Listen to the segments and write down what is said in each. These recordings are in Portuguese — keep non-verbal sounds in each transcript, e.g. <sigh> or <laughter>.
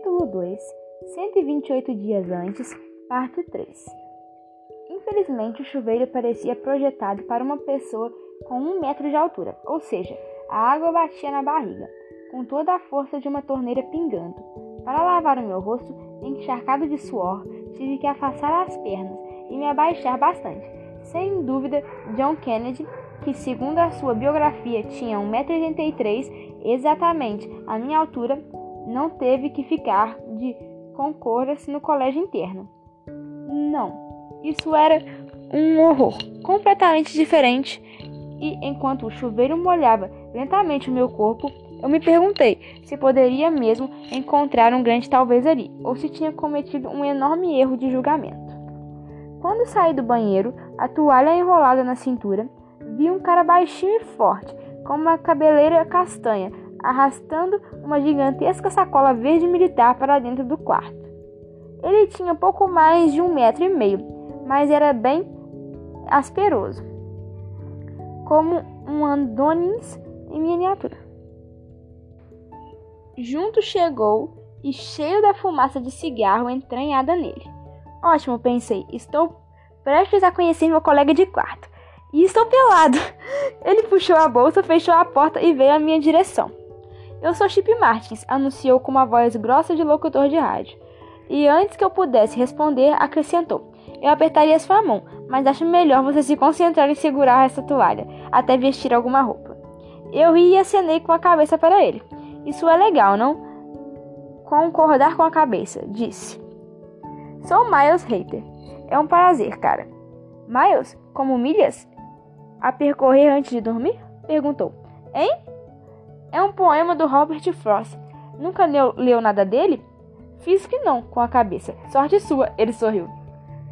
Capítulo 2 128 dias antes, parte 3 Infelizmente, o chuveiro parecia projetado para uma pessoa com um metro de altura, ou seja, a água batia na barriga, com toda a força de uma torneira pingando. Para lavar o meu rosto, encharcado de suor, tive que afastar as pernas e me abaixar bastante. Sem dúvida, John Kennedy, que segundo a sua biografia tinha 1,83m, exatamente a minha altura, não teve que ficar de concoras no colégio interno. Não, isso era um horror completamente diferente. E enquanto o chuveiro molhava lentamente o meu corpo, eu me perguntei se poderia mesmo encontrar um grande talvez ali, ou se tinha cometido um enorme erro de julgamento. Quando saí do banheiro, a toalha enrolada na cintura, vi um cara baixinho e forte, com uma cabeleira castanha, arrastando uma gigantesca sacola verde militar para dentro do quarto. Ele tinha pouco mais de um metro e meio, mas era bem asperoso, como um Andonis em miniatura. Junto chegou e, cheio da fumaça de cigarro entranhada nele. Ótimo, pensei, estou prestes a conhecer meu colega de quarto. E estou pelado. <laughs> Ele puxou a bolsa, fechou a porta e veio à minha direção. Eu sou Chip Martins, anunciou com uma voz grossa de locutor de rádio. E antes que eu pudesse responder, acrescentou: Eu apertaria sua mão, mas acho melhor você se concentrar em segurar essa toalha até vestir alguma roupa. Eu ri e acenei com a cabeça para ele. Isso é legal, não? Concordar com a cabeça, disse. Sou Miles Hater. É um prazer, cara. Miles, como milhas? A percorrer antes de dormir? Perguntou. Hein? É um poema do Robert Frost. Nunca leu, leu nada dele? Fiz que não, com a cabeça. Sorte sua, ele sorriu.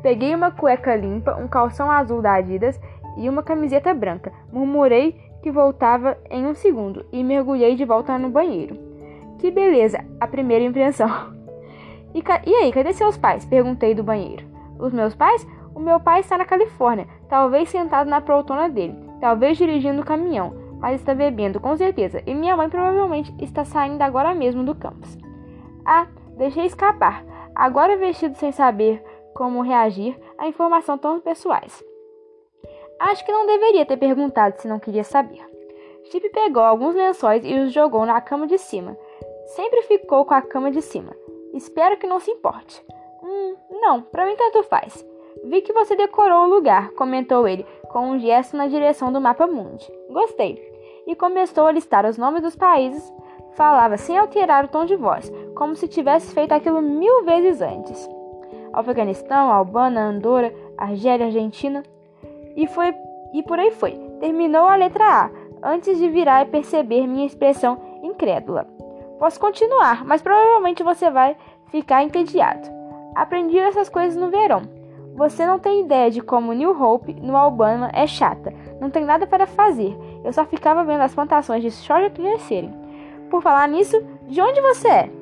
Peguei uma cueca limpa, um calção azul da Adidas e uma camiseta branca. Murmurei que voltava em um segundo e mergulhei de volta no banheiro. Que beleza, a primeira impressão. <laughs> E, e aí, cadê seus pais? Perguntei do banheiro. Os meus pais? O meu pai está na Califórnia, talvez sentado na poltrona dele, talvez dirigindo o caminhão mas está bebendo com certeza, e minha mãe provavelmente está saindo agora mesmo do campus. Ah, deixei escapar, agora vestido sem saber como reagir a informação tão pessoais. Acho que não deveria ter perguntado se não queria saber. Chip pegou alguns lençóis e os jogou na cama de cima. Sempre ficou com a cama de cima. Espero que não se importe. Hum, não, para mim tanto faz. Vi que você decorou o lugar, comentou ele, com um gesto na direção do mapa mundi. Gostei e começou a listar os nomes dos países. Falava sem alterar o tom de voz, como se tivesse feito aquilo mil vezes antes. Afeganistão, Albânia, Andorra, Argélia, Argentina. E foi e por aí foi. Terminou a letra A, antes de virar e perceber minha expressão incrédula. Posso continuar, mas provavelmente você vai ficar entediado. Aprendi essas coisas no verão. Você não tem ideia de como New Hope, no Alabama, é chata. Não tem nada para fazer. Eu só ficava vendo as plantações de soja crescerem. Por falar nisso, de onde você é?